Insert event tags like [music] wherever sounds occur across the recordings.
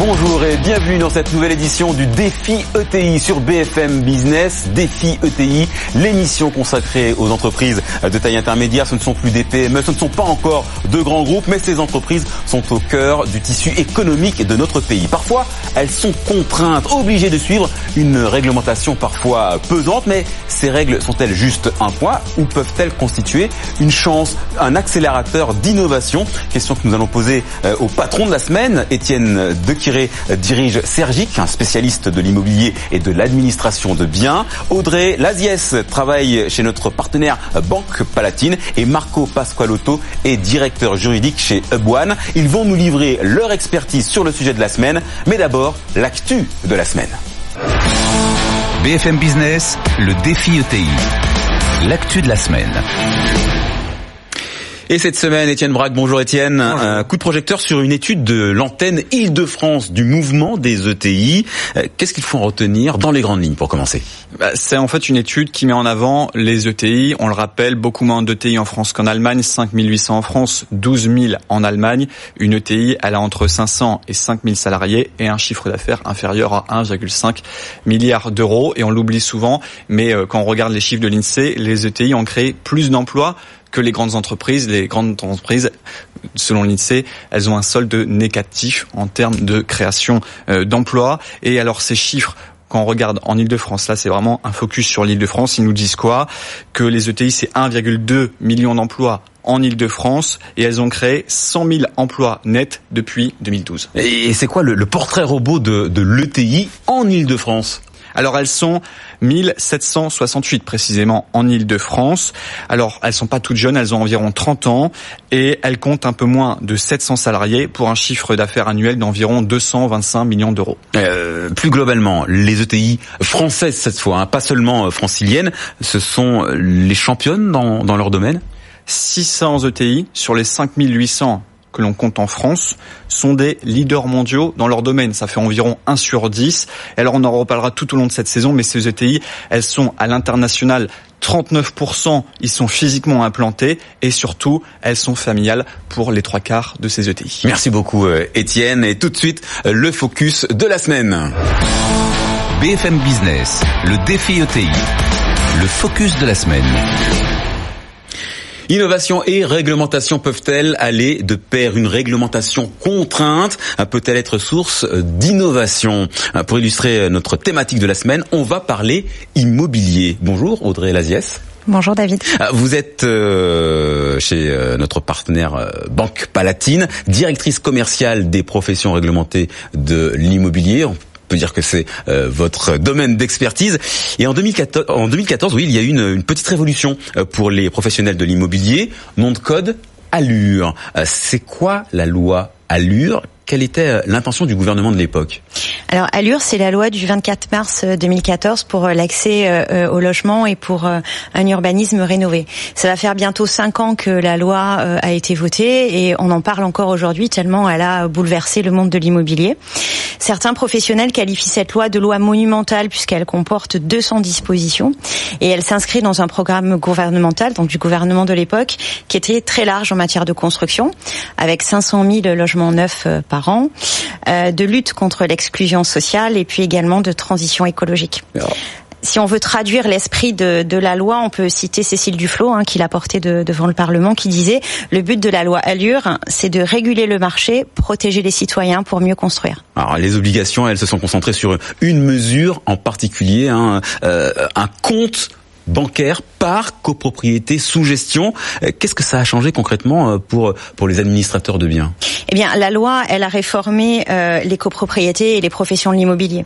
Bonjour et bienvenue dans cette nouvelle édition du Défi ETI sur BFM Business. Défi ETI, l'émission consacrée aux entreprises de taille intermédiaire. Ce ne sont plus des PME, ce ne sont pas encore de grands groupes, mais ces entreprises sont au cœur du tissu économique de notre pays. Parfois, elles sont contraintes, obligées de suivre une réglementation parfois pesante, mais ces règles sont-elles juste un poids ou peuvent-elles constituer une chance, un accélérateur d'innovation? Question que nous allons poser euh, au patron de la semaine, Étienne De dirige Sergic, un spécialiste de l'immobilier et de l'administration de biens. Audrey Laziès travaille chez notre partenaire Banque Palatine et Marco Pasqualotto est directeur juridique chez Hubone. Ils vont nous livrer leur expertise sur le sujet de la semaine, mais d'abord l'actu de la semaine. BFM Business, le défi ETI. L'actu de la semaine. Et cette semaine, Étienne Braque, bonjour Étienne. Un coup de projecteur sur une étude de l'antenne Île-de-France du mouvement des ETI. Euh, qu'est-ce qu'il faut en retenir dans les grandes lignes pour commencer? Bah, C'est en fait une étude qui met en avant les ETI. On le rappelle, beaucoup moins d'ETI en France qu'en Allemagne, 5800 en France, 12 000 en Allemagne. Une ETI, elle a entre 500 et 5000 salariés et un chiffre d'affaires inférieur à 1,5 milliard d'euros. Et on l'oublie souvent, mais euh, quand on regarde les chiffres de l'INSEE, les ETI ont créé plus d'emplois que les grandes entreprises. Les grandes entreprises, selon l'INSEE, elles ont un solde négatif en termes de création euh, d'emplois. Et alors ces chiffres quand on regarde en Ile-de-France, là c'est vraiment un focus sur l'Ile-de-France, ils nous disent quoi? Que les ETI c'est 1,2 million d'emplois en Ile-de-France et elles ont créé 100 000 emplois nets depuis 2012. Et c'est quoi le, portrait robot de, de l'ETI en Ile-de-France alors elles sont 1768 précisément en Ile-de-France. Alors elles sont pas toutes jeunes, elles ont environ 30 ans et elles comptent un peu moins de 700 salariés pour un chiffre d'affaires annuel d'environ 225 millions d'euros. Euh, plus globalement, les ETI françaises cette fois, hein, pas seulement euh, franciliennes, ce sont les championnes dans, dans leur domaine? 600 ETI sur les 5800 que l'on compte en France sont des leaders mondiaux dans leur domaine. Ça fait environ 1 sur 10. Et alors on en reparlera tout au long de cette saison, mais ces ETI, elles sont à l'international 39%, ils sont physiquement implantés et surtout, elles sont familiales pour les trois quarts de ces ETI. Merci beaucoup euh, Étienne et tout de suite le focus de la semaine. BFM Business, le défi ETI, le focus de la semaine. Innovation et réglementation peuvent-elles aller de pair? Une réglementation contrainte peut-elle être source d'innovation? Pour illustrer notre thématique de la semaine, on va parler immobilier. Bonjour Audrey Laziès. Bonjour David. Ah, vous êtes euh, chez euh, notre partenaire euh, Banque Palatine, directrice commerciale des professions réglementées de l'immobilier peut dire que c'est euh, votre domaine d'expertise. Et en 2014, en 2014, oui, il y a eu une, une petite révolution euh, pour les professionnels de l'immobilier. Nom de code Allure. Euh, c'est quoi la loi Allure quelle était euh, l'intention du gouvernement de l'époque Alors Allure, c'est la loi du 24 mars 2014 euh, pour euh, l'accès au logement et pour un urbanisme rénové. Ça va faire bientôt cinq ans que la loi a été votée et on en parle encore aujourd'hui tellement elle a bouleversé le monde de l'immobilier. Certains professionnels qualifient cette loi de loi monumentale puisqu'elle comporte 200 dispositions et elle s'inscrit dans un programme gouvernemental, donc du gouvernement de l'époque, qui était très large en matière de construction, avec 500 000 logements neufs par an, euh, de lutte contre l'exclusion sociale et puis également de transition écologique. si on veut traduire l'esprit de, la loi, on peut citer Cécile Duflot, hein, qui l'a porté devant le Parlement, qui disait le but de la loi Allure, c'est de réguler le marché, protéger les citoyens pour mieux construire. Alors les obligations, elles se sont concentrées sur une mesure en particulier, hein, euh, un compte bancaire par copropriété sous gestion. Euh, qu'est-ce que ça a changé concrètement euh, pour pour les administrateurs de biens? Eh bien, la loi, elle a réformé euh, les copropriétés et les professions de l'immobilier.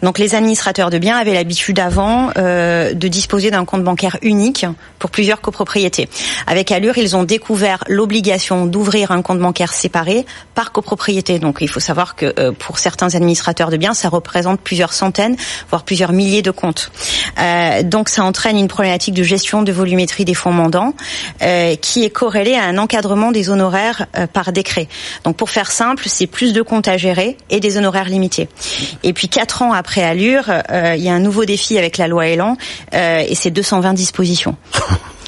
Donc, les administrateurs de biens avaient l'habitude avant de disposer d'un compte bancaire unique pour plusieurs copropriétés. Avec Allure, ils ont découvert l'obligation d'ouvrir un compte bancaire séparé par copropriété. Donc, il faut savoir que pour certains administrateurs de biens, ça représente plusieurs centaines, voire plusieurs milliers de comptes. donc, ça entraîne une problématique de gestion de volumétrie des fonds mandants, qui est corrélé à un encadrement des honoraires par décret. Donc pour faire simple, c'est plus de comptes à gérer et des honoraires limités. Et puis quatre ans après Allure, il y a un nouveau défi avec la loi Elan et c'est 220 dispositions.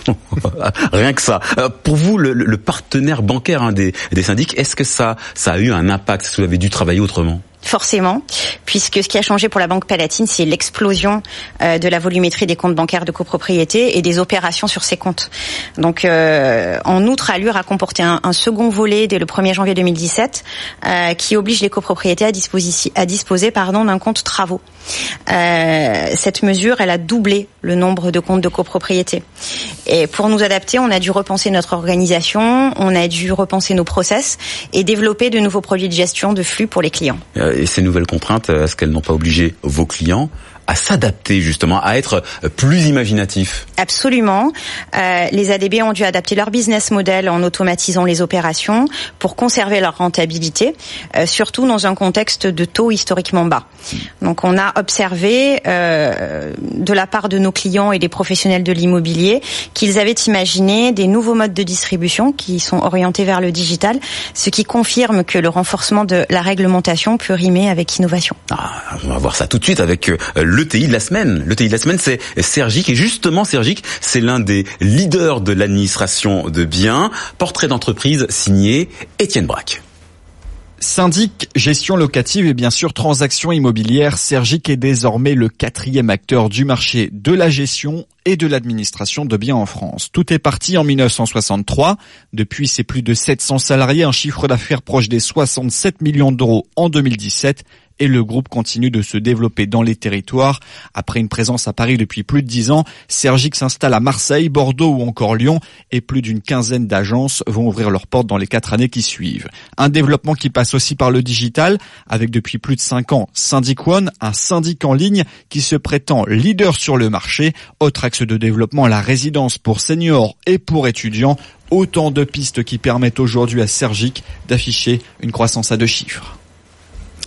[laughs] Rien que ça. Euh, pour vous, le, partenaire bancaire hein, des, des syndics, est-ce que ça, ça a eu un impact Est-ce que vous avez dû travailler autrement? Forcément, puisque ce qui a changé pour la Banque Palatine, c'est l'explosion euh, de la volumétrie des comptes bancaires de copropriété et des opérations sur ces comptes. Donc, euh, en outre, Allure a comporté un, second volet dès le 1er janvier 2017 euh, qui oblige les copropriétés à, disposer, à disposer pardon, d'un compte travaux. cette mesure, elle a doublé le nombre de comptes de copropriété. Et pour nous adapter, on a dû repenser notre organisation, on a dû repenser nos process et développer de nouveaux produits de gestion de flux pour les clients et ces nouvelles contraintes, est-ce qu'elles n'ont pas obligé vos clients à s'adapter justement, à être plus imaginatifs Absolument. Euh, les ADB ont dû adapter leur business model en automatisant les opérations pour conserver leur rentabilité, euh, surtout dans un contexte de taux historiquement bas. Donc on a observé euh, de la part de nos clients et des professionnels de l'immobilier qu'ils avaient imaginé des nouveaux modes de distribution qui sont orientés vers le digital, ce qui confirme que le renforcement de la réglementation peut rimer avec innovation. Ah, on va voir ça tout de suite avec l'ETI de la semaine. De la semaine, c'est Sergique. Et justement, Sergique, c'est l'un des leaders de l'administration de biens. Portrait d'entreprise signé Étienne Braque. Syndic, gestion locative et bien sûr transactions immobilières, Sergic est désormais le quatrième acteur du marché de la gestion et de l'administration de biens en France. Tout est parti en 1963. Depuis, c'est plus de 700 salariés, un chiffre d'affaires proche des 67 millions d'euros en 2017 et le groupe continue de se développer dans les territoires. Après une présence à Paris depuis plus de dix ans, Sergic s'installe à Marseille, Bordeaux ou encore Lyon et plus d'une quinzaine d'agences vont ouvrir leurs portes dans les quatre années qui suivent. Un développement qui passe aussi par le digital avec depuis plus de cinq ans Syndic One, un syndic en ligne qui se prétend leader sur le marché. Autre axe de développement, la résidence pour seniors et pour étudiants. Autant de pistes qui permettent aujourd'hui à Sergic d'afficher une croissance à deux chiffres.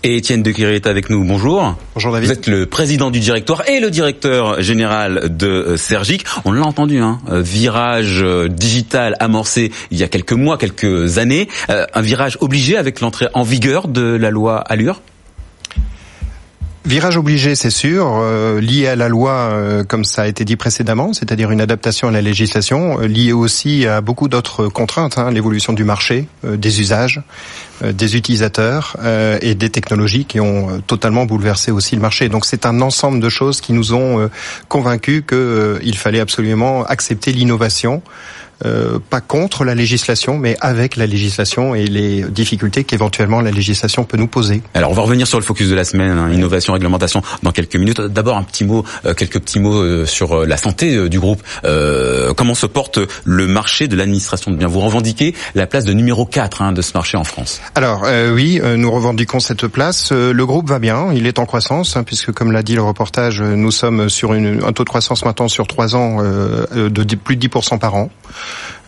Et Étienne Dequiry est avec nous. Bonjour. Bonjour David. Vous êtes le président du directoire et le directeur général de euh, Sergic. On l'a entendu, hein, euh, virage euh, digital amorcé il y a quelques mois, quelques années. Un virage obligé avec l'entrée en vigueur de la loi Allure Virage obligé, c'est sûr, euh, lié à la loi, euh, comme ça a été dit précédemment, c'est-à-dire une adaptation à la législation, euh, lié aussi à beaucoup d'autres contraintes, hein, l'évolution du marché, des usages, des utilisateurs et des technologies qui ont totalement bouleversé aussi le marché. Donc c'est un ensemble de choses qui nous ont convaincus qu'il fallait absolument accepter l'innovation. Euh, pas contre la législation, mais avec la législation et les difficultés qu'éventuellement la législation peut nous poser. Alors on va revenir sur le focus de la semaine, hein, innovation, réglementation, dans quelques minutes. D'abord un petit mot, euh, quelques petits mots euh, sur la santé du groupe. comment se porte le marché de l'administration de biens Vous revendiquez la place de numéro 4 hein, de ce marché en France? Alors oui, nous revendiquons cette place. le groupe va bien, il est en croissance, hein, puisque comme l'a dit le reportage, nous sommes sur une, un taux de croissance maintenant sur trois ans de plus de 10% par an.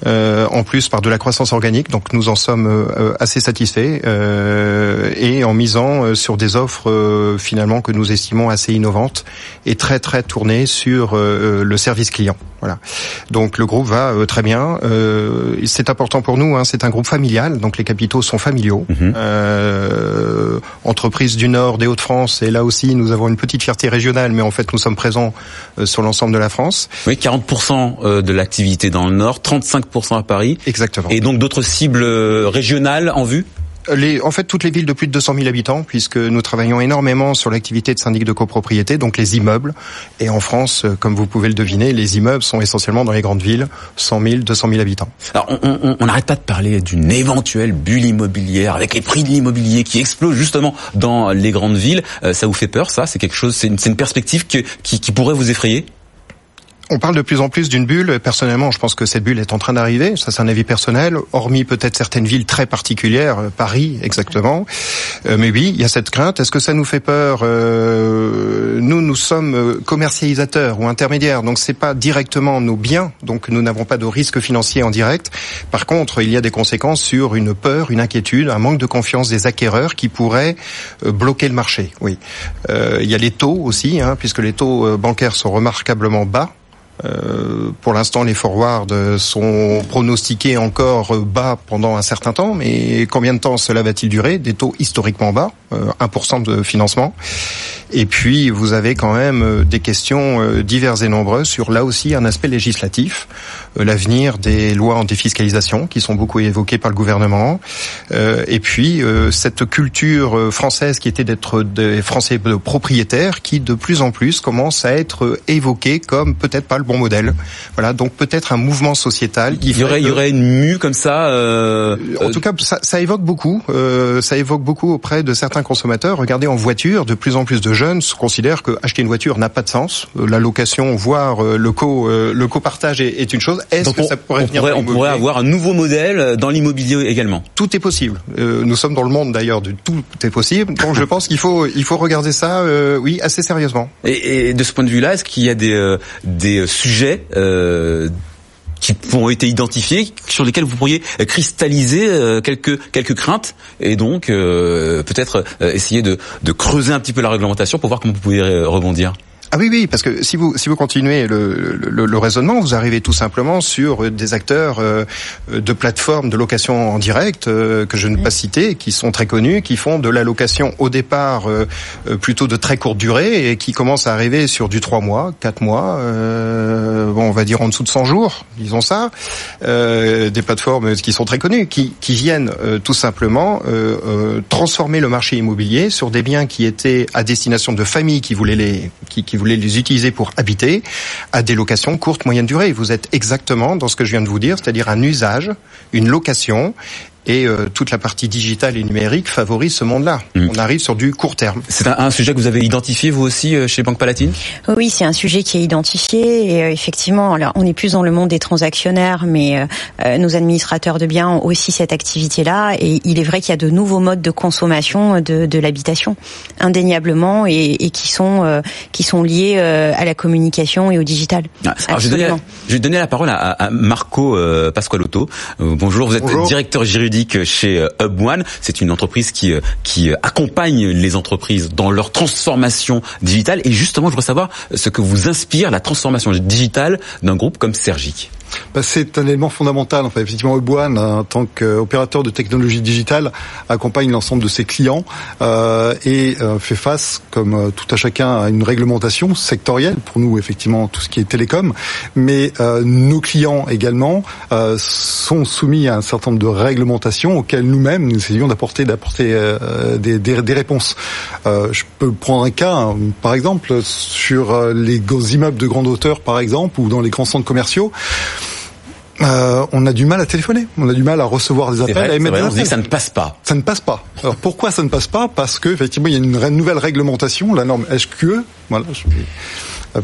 Euh, en plus par de la croissance organique. Donc nous en sommes euh, assez satisfaits euh, et en misant sur des offres finalement que nous estimons assez innovantes et très très tournées sur le service client. Voilà. Donc le groupe va très bien. c'est important pour nous. Hein, c'est un groupe familial, donc les capitaux sont familiaux. Mhm. entreprise du Nord, des Hauts-de-France, et là aussi nous avons une petite fierté régionale, mais en fait nous sommes présents sur l'ensemble de la France. Oui, 40% de l'activité dans le Nord, 35 à Paris. Exactement. Et donc d'autres cibles euh, régionales en vue? Les, en fait, toutes les villes de plus de 200 000 habitants, puisque nous travaillons énormément sur l'activité de syndic de copropriété, donc les immeubles. Et en France, euh, comme vous pouvez le deviner, les immeubles sont essentiellement dans les grandes villes, 100 000, 200 000 habitants. Alors, on n'arrête pas de parler d'une éventuelle bulle immobilière avec les prix de l'immobilier qui explosent justement dans les grandes villes. Euh, ça vous fait peur, ça? C'est quelque chose, c'est une, perspective qui, qui pourrait vous effrayer? On parle de plus en plus d'une bulle. Personnellement, je pense que cette bulle est en train d'arriver. Ça, c'est un avis personnel. Hormis peut-être certaines villes très particulières, euh, Paris exactement. Euh, mais oui, il y a cette crainte. Est-ce que ça nous fait peur euh, Nous, nous sommes commercialisateurs ou intermédiaires, donc c'est pas directement nos biens. Donc nous n'avons pas de risque financier en direct. Par contre, il y a des conséquences sur une peur, une inquiétude, un manque de confiance des acquéreurs qui pourraient bloquer le marché. Oui, il y a les taux aussi, hein, puisque les taux bancaires sont remarquablement bas Euh, pour l'instant, les forwards sont pronostiqués encore bas pendant un certain temps, mais combien de temps cela va-t-il durer? Des taux historiquement bas, 1% de financement. Et puis, vous avez quand même des questions diverses et nombreuses sur là aussi un aspect législatif, l'avenir des lois en défiscalisation qui sont beaucoup évoquées par le gouvernement, et puis cette culture française qui était d'être des Français propriétaires qui de plus en plus commence à être évoqué comme peut-être pas le bon modèle. Voilà, donc peut-être un mouvement sociétal qui il y aurait, il y aurait une mue comme ça. Euh, en tout cas, ça, ça évoque beaucoup. Euh, ça évoque beaucoup auprès de certains consommateurs. Regardez en voiture, de plus en plus de jeunes considèrent que acheter une voiture n'a pas de sens. Euh, la location, voire euh, le co le copartage est, est une chose. Est-ce que ça pourrait on venir pourrait, on pourrait avoir un nouveau modèle dans l'immobilier également. Tout est possible. nous sommes dans le monde d'ailleurs de tout est possible. Donc je pense qu'il faut il faut regarder ça, oui, assez sérieusement. Et, et de ce point de vue-là, est-ce qu'il y a des des sujets euh, qui ont été identifiés, sur lesquels vous pourriez cristalliser euh, quelques quelques craintes et donc euh, peut-être essayer de, de creuser un petit peu la réglementation pour voir comment vous pouvez rebondir? Ah oui, oui, parce que si vous si vous continuez le, le, le raisonnement, vous arrivez tout simplement sur des acteurs euh, de plateformes de location en direct euh, que je ne vais pas citer, qui sont très connus, qui font de la location au départ euh, plutôt de très courte durée et qui commencent à arriver sur du 3 mois, 4 mois, bon, on va dire en dessous de 100 jours, disons ça, des plateformes qui sont très connues, qui, qui viennent tout simplement transformer le marché immobilier sur des biens qui étaient à destination de familles qui voulaient les qui, qui voulez les utiliser pour habiter, à des locations courtes, moyenne durée. Vous êtes exactement dans ce que je viens de vous dire, c'est-à-dire un usage, une location et euh, toute la partie digitale et numérique favorise ce monde-là. Mm. On arrive sur du court terme. C'est un, sujet que vous avez identifié vous aussi euh, chez Banque Palatine? Oui, c'est un sujet qui est identifié et euh, effectivement, alors on est plus dans le monde des transactionnaires, mais nos administrateurs de biens ont aussi cette activité-là et il est vrai qu'il y a de nouveaux modes de consommation de, de l'habitation, indéniablement, et, et, qui sont qui sont liés à la communication et au digital. Ah, alors, je, vais donner, la parole à, à Marco Pasqualotto. bonjour, vous êtes directeur juridique chez euh, Hub One. C'est une entreprise qui euh, qui euh, accompagne les entreprises dans leur transformation digitale. Et justement, je voudrais savoir ce que vous inspire la transformation digitale d'un groupe comme Sergic. Bah, c'est un élément fondamental. Enfin, effectivement, Oboan, en tant qu'opérateur de technologie digitale, accompagne l'ensemble de ses clients euh, et euh, fait face, comme euh, tout à chacun, à une réglementation sectorielle. Pour nous, effectivement, tout ce qui est télécom, mais euh, nos clients également euh, sont soumis à un certain nombre de réglementations auxquelles nous-mêmes nous essayons d'apporter d'apporter des, des, des, réponses. je peux prendre un cas, hein, par exemple, sur les immeubles de grande hauteur, par exemple, ou dans les grands centres commerciaux. Euh, on a du mal à téléphoner, on a du mal à recevoir des appels, à émettre vrai, on dit que ça ne passe pas. Ça ne passe pas. Alors pourquoi ça ne passe pas? Parce que effectivement il y a une nouvelle réglementation, la norme SQE. Voilà, je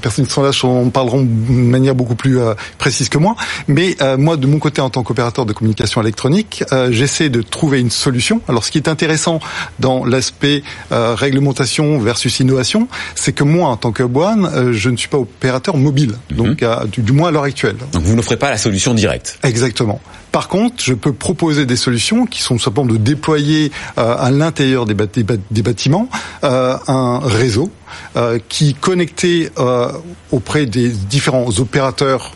personnes qui sont là en parleront de manière beaucoup plus euh, précise que moi. Mais euh, moi, de mon côté, en tant qu'opérateur de communication électronique, j'essaie de trouver une solution. Alors, ce qui est intéressant dans l'aspect réglementation versus innovation, c'est que moi, en tant que Boine, je ne suis pas opérateur mobile, mhm. donc du, du, moins à l'heure actuelle. Donc, vous n'offrez pas la solution directe. Exactement. Par contre, je peux proposer des solutions qui sont simplement de déployer à l'intérieur des, des, bâtiments un réseau euh, qui connecté euh, auprès des différents opérateurs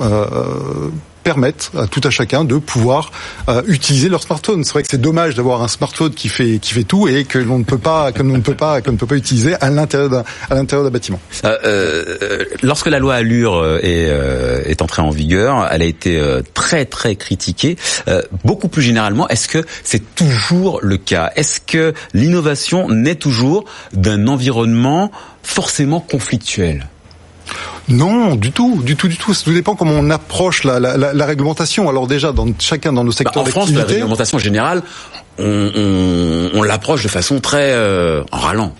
euh, permettent à tout à chacun de pouvoir euh, utiliser leur smartphone. C'est vrai que c'est dommage d'avoir un smartphone qui fait qui fait tout et que l'on ne peut pas que l'on ne peut pas qu'on ne peut pas utiliser à l'intérieur d'un à l'intérieur d'un bâtiment. Euh, euh, lorsque la loi Allure euh, est euh, est entrée en vigueur, elle a été très très critiquée. beaucoup plus généralement, est-ce que c'est toujours le cas? Est-ce que l'innovation naît toujours d'un environnement forcément conflictuel? Non, du tout, du tout, du tout. Ça tout dépend comment on approche la, la, la, réglementation. Alors déjà, dans chacun dans nos bah, secteurs d'activité. En France, la réglementation générale, on, on, on l'approche de façon très euh, en rallant.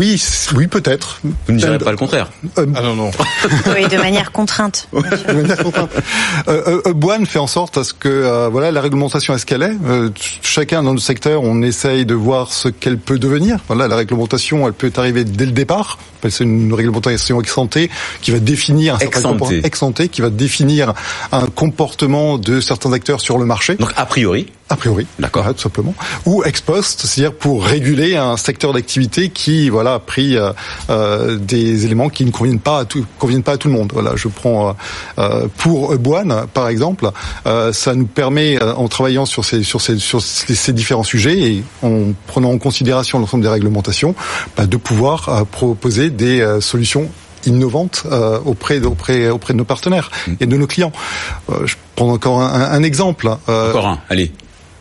Oui, oui, peut-être. Vous ne direz pas le contraire. Euh, ah non, non. [laughs] oui, de manière contrainte. [laughs] de manière contrainte. Euh, euh, fait en sorte à ce que euh, voilà la réglementation est ce qu'elle est. chacun dans le secteur, on essaye de voir ce qu'elle peut devenir. Voilà, la réglementation, elle peut arriver dès le départ. C'est une réglementation ex qui va définir un certain ex qui va définir un comportement de certains acteurs sur le marché. Donc a priori. A priori, d'accord, tout simplement. Ou ex post, c'est-à-dire pour réguler un secteur d'activité qui, voilà, a pris euh, euh, des éléments qui ne conviennent pas à tout, conviennent pas à tout le monde. Voilà, je prends euh, pour Boine, par exemple, ça nous permet, en travaillant sur ces sur ces sur ces différents sujets et en prenant en considération l'ensemble des réglementations, bah, de pouvoir proposer des solutions innovantes auprès, auprès, auprès de nos partenaires mmh. et de nos clients. je prends encore un, un exemple. encore un, allez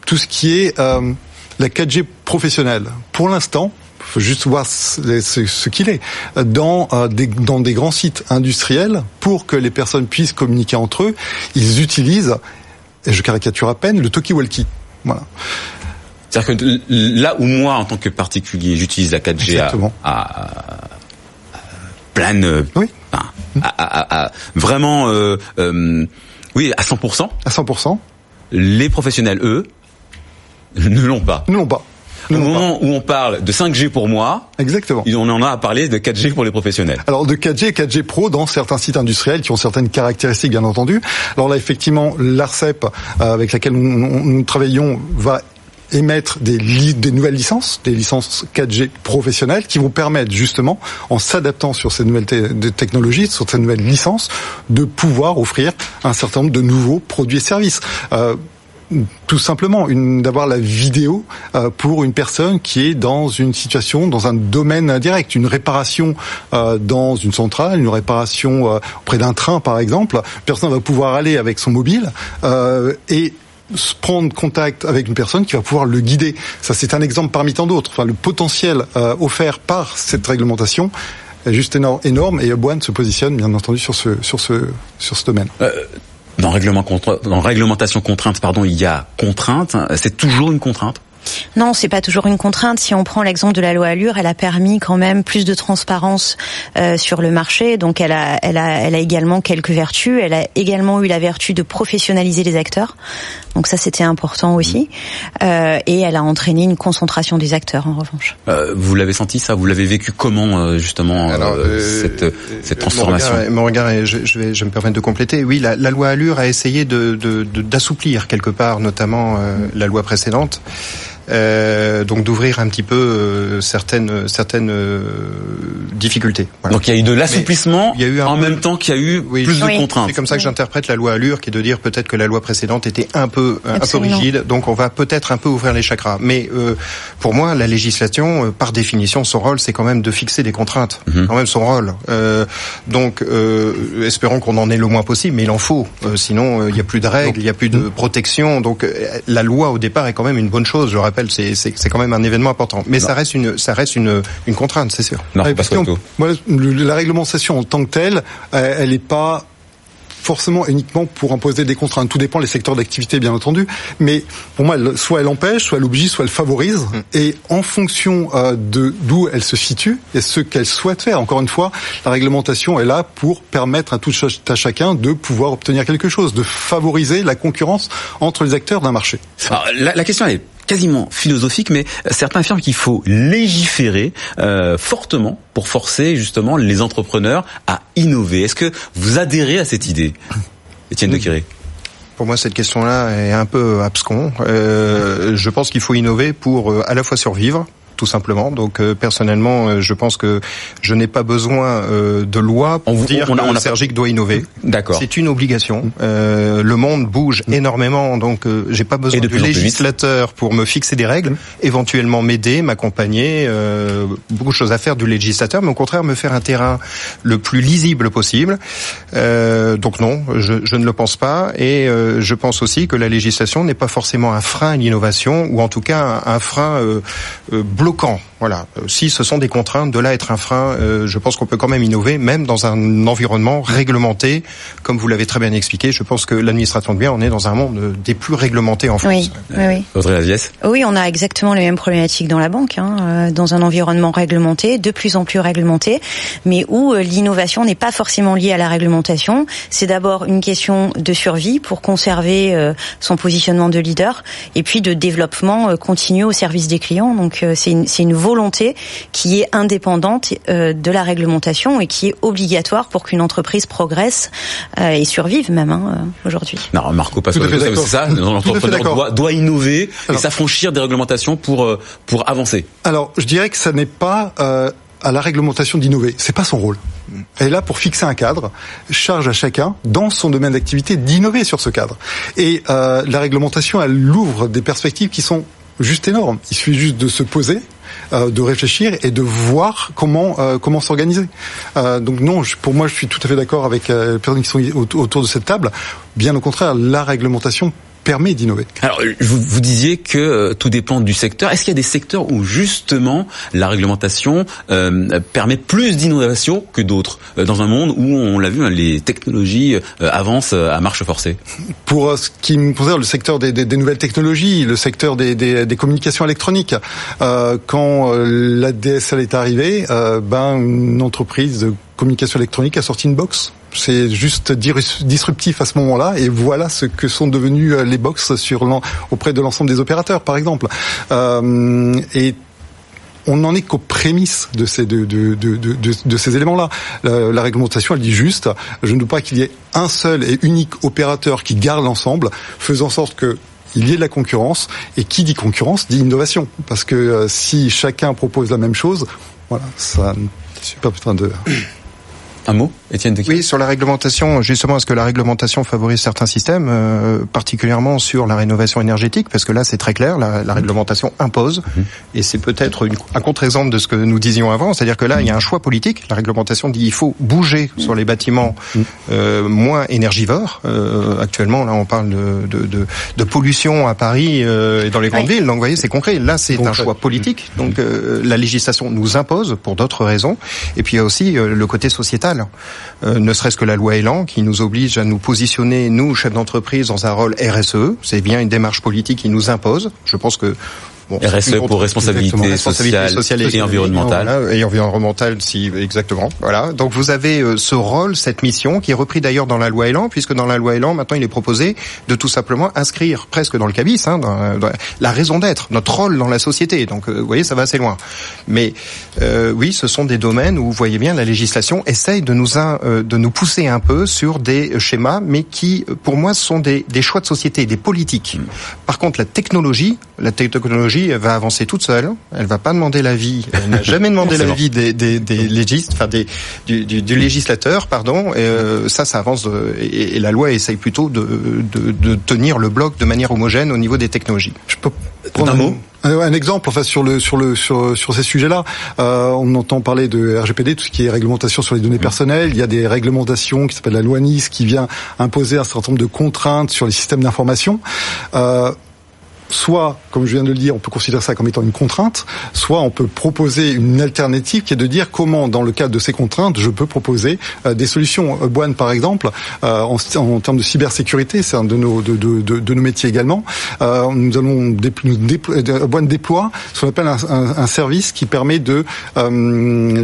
tout ce qui est euh, la 4G professionnelle. Pour l'instant, faut juste voir ce, qu'il est dans euh, des dans des grands sites industriels pour que les personnes puissent communiquer entre eux. Ils utilisent, et je caricature à peine, le talkie-walkie. Voilà. C'est-à-dire que là où moi, en tant que particulier, j'utilise la 4G à, à, pleine, oui. à, vraiment, euh, oui, à 100%. À 100%. Les professionnels, eux, [laughs] ne l'ont pas. Ne l'ont pas. Au moment où on parle de 5G pour moi, exactement, on en a à parler de 4G pour les professionnels. Alors de 4G et 4G Pro dans certains sites industriels qui ont certaines caractéristiques bien entendu. Alors là effectivement, l'Arcep euh, avec laquelle nous, travaillons va émettre des, des nouvelles licences, des licences 4G professionnelles qui vont permettre justement, en s'adaptant sur ces nouvelles technologies, sur ces nouvelles licences, de pouvoir offrir un certain nombre de nouveaux produits et services. Euh, tout simplement d'avoir la vidéo euh, pour une personne qui est dans une situation, dans un domaine indirect, une réparation euh, dans une centrale, une réparation euh, auprès d'un train par exemple. Personne va pouvoir aller avec son mobile et prendre contact avec une personne qui va pouvoir le guider. Ça, c'est un exemple parmi tant d'autres. Enfin, le potentiel offert par cette réglementation est juste énorme, et Boine se positionne bien entendu sur ce sur ce sur ce domaine. Dans, réglementation contrainte, pardon, il y a contrainte. C'est toujours une contrainte non, c'est pas toujours une contrainte. Si on prend l'exemple de la loi Allure, elle a permis quand même plus de transparence euh, sur le marché. Donc elle a, elle a, elle a également quelques vertus. Elle a également eu la vertu de professionnaliser les acteurs. Donc ça, c'était important aussi. Euh, et elle a entraîné une concentration des acteurs, en revanche. Euh, vous l'avez senti ça? Vous l'avez vécu comment euh, justement euh, cette, cette transformation? Mon regard, mon je, je, vais, je me permettre de compléter. Oui, la, la loi Allure a essayé de d'assouplir de, quelque part, notamment la loi précédente. Euh, donc d'ouvrir un petit peu euh, certaines certaines euh, difficultés. Donc il y a eu de l'assouplissement en même temps qu'il y a eu plus de contraintes. C'est comme ça que j'interprète la loi Allure, qui est de dire peut-être que la loi précédente était un peu un peu rigide, donc on va peut-être un peu ouvrir les chakras. Mais pour moi, la législation, par définition, son rôle, c'est quand même de fixer des contraintes. Mhm. Quand même son rôle. donc espérons qu'on en ait le moins possible, mais il en faut. sinon, il n'y a plus de règles, il n'y a plus de mhm. protection. Donc la loi au départ est quand même une bonne chose. Je rappelle c'est quand même un événement important. Mais ça reste une, ça reste une, une contrainte, c'est sûr. Non, pas la réglementation en tant que telle, euh, elle n'est pas forcément uniquement pour imposer des contraintes. Tout dépend des secteurs d'activité, bien entendu. Mais pour moi, soit elle empêche, soit elle oblige, soit elle favorise. Mm. Et en fonction euh, de d'où elle se situe et ce qu'elle souhaite faire. Encore une fois, la réglementation est là pour permettre à tout à chacun de pouvoir obtenir quelque chose, de favoriser la concurrence entre les acteurs d'un marché. la, la question est quasiment philosophique, mais certains affirment qu'il faut légiférer euh, fortement pour forcer justement les entrepreneurs à innover. Est-ce que vous adhérez à cette idée, Étienne de Quiré? Pour moi, cette question-là est un peu abscon. Euh, je pense qu'il faut innover pour euh, à la fois survivre, tout simplement. Donc euh, personnellement, euh, je pense que je n'ai pas besoin euh, de loi pour dire on a, que Sergic doit innover. D'accord. C'est une obligation. le monde bouge mm. énormément, donc j'ai pas besoin de du législateur pour me fixer des règles, éventuellement m'aider, m'accompagner. beaucoup de choses à faire du législateur, mais au contraire me faire un terrain le plus lisible possible. donc non, je, je, ne le pense pas. Et je pense aussi que la législation n'est pas forcément un frein à l'innovation, ou en tout cas un, un frein bloquant bloquant. Voilà. Euh, si ce sont des contraintes, de là être un frein, euh, je pense qu'on peut quand même innover, même dans un environnement réglementé, comme vous l'avez très bien expliqué. Je pense que l'administration de biens, on est dans un monde des plus réglementés en France. Oui, oui, oui. Oui, on a exactement les mêmes problématiques dans la banque, hein, euh, dans un environnement réglementé, de plus en plus réglementé, mais où l'innovation n'est pas forcément liée à la réglementation. C'est d'abord une question de survie pour conserver son positionnement de leader, et puis de développement continu au service des clients. Donc c'est une une, une volonté qui est indépendante de la réglementation et qui est obligatoire pour qu'une entreprise progresse et survive même hein, aujourd'hui. Non, Marco, parce que c'est ça, l'entrepreneur doit, doit innover et s'affranchir des réglementations pour pour avancer. Alors, je dirais que ça n'est pas à la réglementation d'innover. C'est pas son rôle. Elle est là pour fixer un cadre, charge à chacun dans son domaine d'activité d'innover sur ce cadre. Et euh, la réglementation, elle ouvre des perspectives qui sont juste énormes. Il suffit juste de se poser, euh, de réfléchir et de voir comment euh, comment s'organiser. Euh, donc non, pour moi, je suis tout à fait d'accord avec euh, les personnes qui sont autour de cette table. Bien au contraire, la réglementation permet d'innover. Alors, vous, vous disiez que euh, tout dépend du secteur. Est-ce qu'il y a des secteurs où justement la réglementation euh, permet plus d'innovation que d'autres euh, dans un monde où on l'a vu, hein, les technologies avancent à marche forcée? Pour ce qui me concerne, le secteur des, des, des, nouvelles technologies, le secteur des, des communications électroniques, quand la DSL est arrivée, ben une entreprise de communication électronique a sorti une box c'est juste disruptif à ce moment-là et voilà ce que sont devenus euh, les box auprès de l'ensemble des opérateurs par exemple euh, et on n'en est qu'aux prémices de ces éléments-là. La, réglementation, elle dit juste, je ne veux pas qu'il y ait un seul et unique opérateur qui garde l'ensemble, faisant en sorte que il y ait de la concurrence. Et qui dit concurrence dit innovation, parce que euh, si chacun propose la même chose, voilà, ça ne pas besoin de un mot, Étienne Oui, sur la réglementation, justement, est-ce que la réglementation favorise certains systèmes, euh, particulièrement sur la rénovation énergétique? Parce que là, c'est très clair, la, la réglementation impose, mhm. et c'est peut-être un contre-exemple de ce que nous disions avant, c'est-à-dire que là, il y a un choix politique. La réglementation dit il faut bouger sur les bâtiments mhm. euh, moins énergivores. Euh, actuellement, là, on parle de, de, de, de pollution à Paris euh, et dans les grandes villes. Donc, vous voyez, c'est concret. Là, c'est un choix politique. Donc, euh, la législation nous impose pour d'autres raisons. Et puis, il y a aussi le côté sociétal. Euh, ne serait-ce que la loi Elan qui nous oblige à nous positionner, nous, chefs d'entreprise, dans un rôle RSE. C'est bien une démarche politique qui nous impose. Je pense que RSE pour responsabilité, sociale, et, environnementale. et environnementale, si exactement. Voilà. Donc vous avez euh, ce rôle, cette mission, qui est repris d'ailleurs dans la loi Elan, puisque dans la loi Elan, maintenant, il est proposé de tout simplement inscrire presque dans le cabis, hein, dans, la raison d'être, notre rôle dans la société. Donc, euh, vous voyez, ça va assez loin. Mais euh, oui, ce sont des domaines où vous voyez bien la législation essaye de nous de nous pousser un peu sur des schémas, mais qui, pour moi, sont des, des choix de société, des politiques. Mm. Par contre, la technologie, la technologie elle va avancer toute seule. Elle va pas demander l'avis. Elle n'a [laughs] jamais demandé l'avis des, des, des légistes, enfin des, du, du, du, législateur, pardon. Et, euh, ça, ça avance. et, la loi essaye plutôt de, de, de, tenir le bloc de manière homogène au niveau des technologies. Je peux prendre un mot? Un, exemple, enfin sur le sur le sur sur ces sujets-là, euh, on entend parler de RGPD, tout ce qui est réglementation sur les données personnelles. Il y a des réglementations qui s'appellent la loi Nice qui vient imposer un certain nombre de contraintes sur les systèmes d'information. Euh, soit, comme je viens de le dire, on peut considérer ça comme étant une contrainte, soit on peut proposer une alternative qui est de dire comment, dans le cadre de ces contraintes, je peux proposer euh, des solutions. Euh, Boine, par exemple, euh, en, en, termes de cybersécurité, c'est un de nos, de, de, de, nos métiers également, nous allons Boine déploie ce qu'on appelle un, un, service qui permet de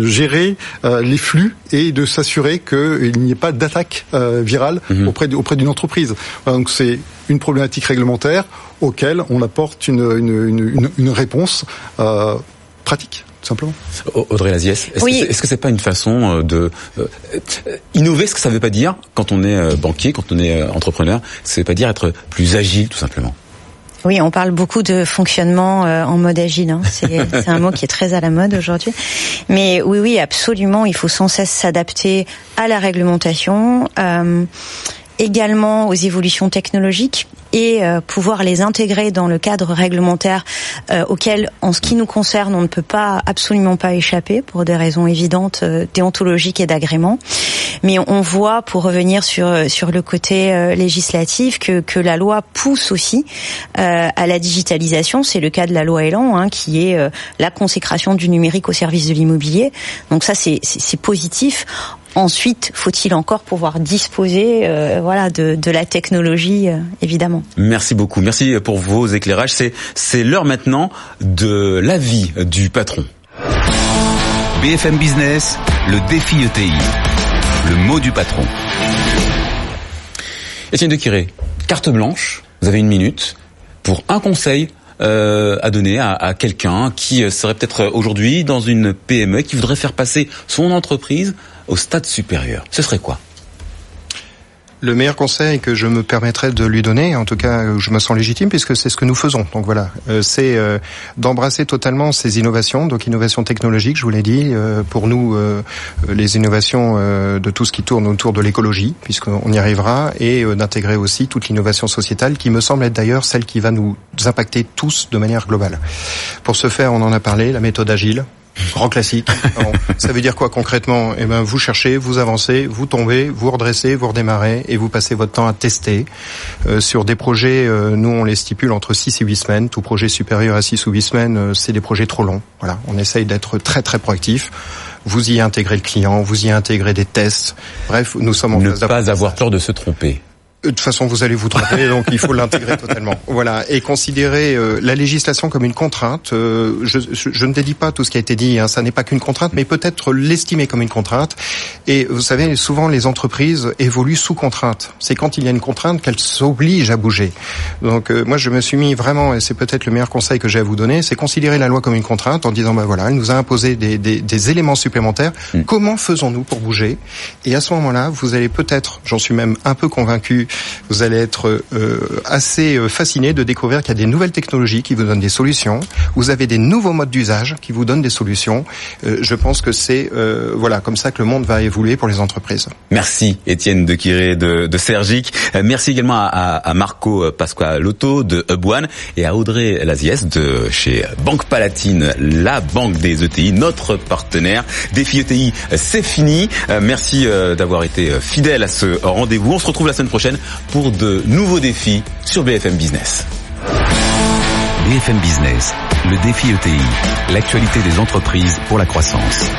gérer les flux et de s'assurer qu'il n'y ait pas d'attaque virale mhm. auprès, auprès d'une entreprise. donc c'est une problématique réglementaire auquel on apporte une, une, une, réponse euh, pratique simplement. Audrey Laziès, est-ce oui. que c'est pas une façon euh, de euh, innover Ce que ça veut pas dire quand on est banquier, quand on est entrepreneur, ça veut pas dire être plus agile, tout simplement. Oui, on parle beaucoup de fonctionnement en mode agile. Hein. [laughs] C'est un mot qui est très à la mode aujourd'hui. Mais oui, oui, absolument, il faut sans cesse s'adapter à la réglementation. Euh, également aux évolutions technologiques et euh, pouvoir les intégrer dans le cadre réglementaire euh, auquel, en ce qui nous concerne, on ne peut pas absolument pas échapper pour des raisons évidentes euh, déontologiques et d'agrément. Mais on voit, pour revenir sur sur le côté législatif, que que la loi pousse aussi à la digitalisation. C'est le cas de la loi Elan, hein, qui est la consécration du numérique au service de l'immobilier. Donc ça, c'est c'est positif. Ensuite, faut-il encore pouvoir disposer, euh, voilà, de, de, la technologie, euh, évidemment. Merci beaucoup. Merci pour vos éclairages. C'est c'est l'heure maintenant de l'avis du patron. BFM Business, le défi ETI, le mot du patron. Etienne de Quiré, carte blanche. Vous avez une minute pour un conseil à donner à, à quelqu'un qui serait peut-être aujourd'hui dans une PME qui voudrait faire passer son entreprise au stade supérieur Ce serait quoi? Le meilleur conseil que je me permettrais de lui donner, en tout cas je me sens légitime puisque c'est ce que nous faisons. Donc voilà, euh, c'est euh, d'embrasser totalement ces innovations, donc innovations technologiques, je vous l'ai dit, euh, pour nous les innovations de tout ce qui tourne autour de l'écologie, puisqu'on y arrivera, et d'intégrer aussi toute l'innovation sociétale qui me semble être d'ailleurs celle qui va nous impacter tous de manière globale. Pour ce faire, on en a parlé, la méthode agile, Grand classique. ça veut dire quoi concrètement? Eh ben, vous cherchez, vous avancez, vous tombez, vous redressez, vous redémarrez et vous passez votre temps à tester euh, sur des projets. Euh, nous, on les stipule entre 6 et 8 semaines. Tout projet supérieur à 6 ou 8 semaines, euh, c'est des projets trop longs. Voilà, on essaye d'être très très proactif. Vous y intégrez le client, vous y intégrez des tests. Bref, nous sommes en ne pas avoir peur de se tromper. De toute façon, vous allez vous tromper, [laughs] donc il faut l'intégrer totalement. Voilà, et considérer euh, la législation comme une contrainte. Euh, je, je, ne dédie pas tout ce qui a été dit. Hein, ça n'est pas qu'une contrainte, mais peut-être l'estimer comme une contrainte. Et vous savez, souvent les entreprises évoluent sous contrainte. C'est quand il y a une contrainte qu'elles s'obligent à bouger. Donc euh, moi, je me suis mis vraiment, et c'est peut-être le meilleur conseil que j'ai à vous donner, c'est considérer la loi comme une contrainte en disant, ben voilà, elle nous a imposé des, des, des éléments supplémentaires. Mm. Comment faisons-nous pour bouger? Et à ce moment-là, vous allez peut-être, j'en suis même un peu convaincu, vous allez être euh, assez euh, fasciné de découvrir qu'il y a des nouvelles technologies qui vous donnent des solutions. Vous avez des nouveaux modes d'usage qui vous donnent des solutions. Euh, je pense que c'est voilà comme ça que le monde va évoluer pour les entreprises. Merci Étienne de Quiré de, de Sergic. Merci également à, à Marco Pasqualotto de Hub One et à Audrey Laziès de chez Banque Palatine, la banque des ETI, notre partenaire. Défi ETI, c'est fini. Merci d'avoir été fidèle à ce rendez-vous. On se retrouve la semaine pour de nouveaux défis sur BFM Business. BFM Business, le défi ETI, l'actualité des entreprises pour la croissance.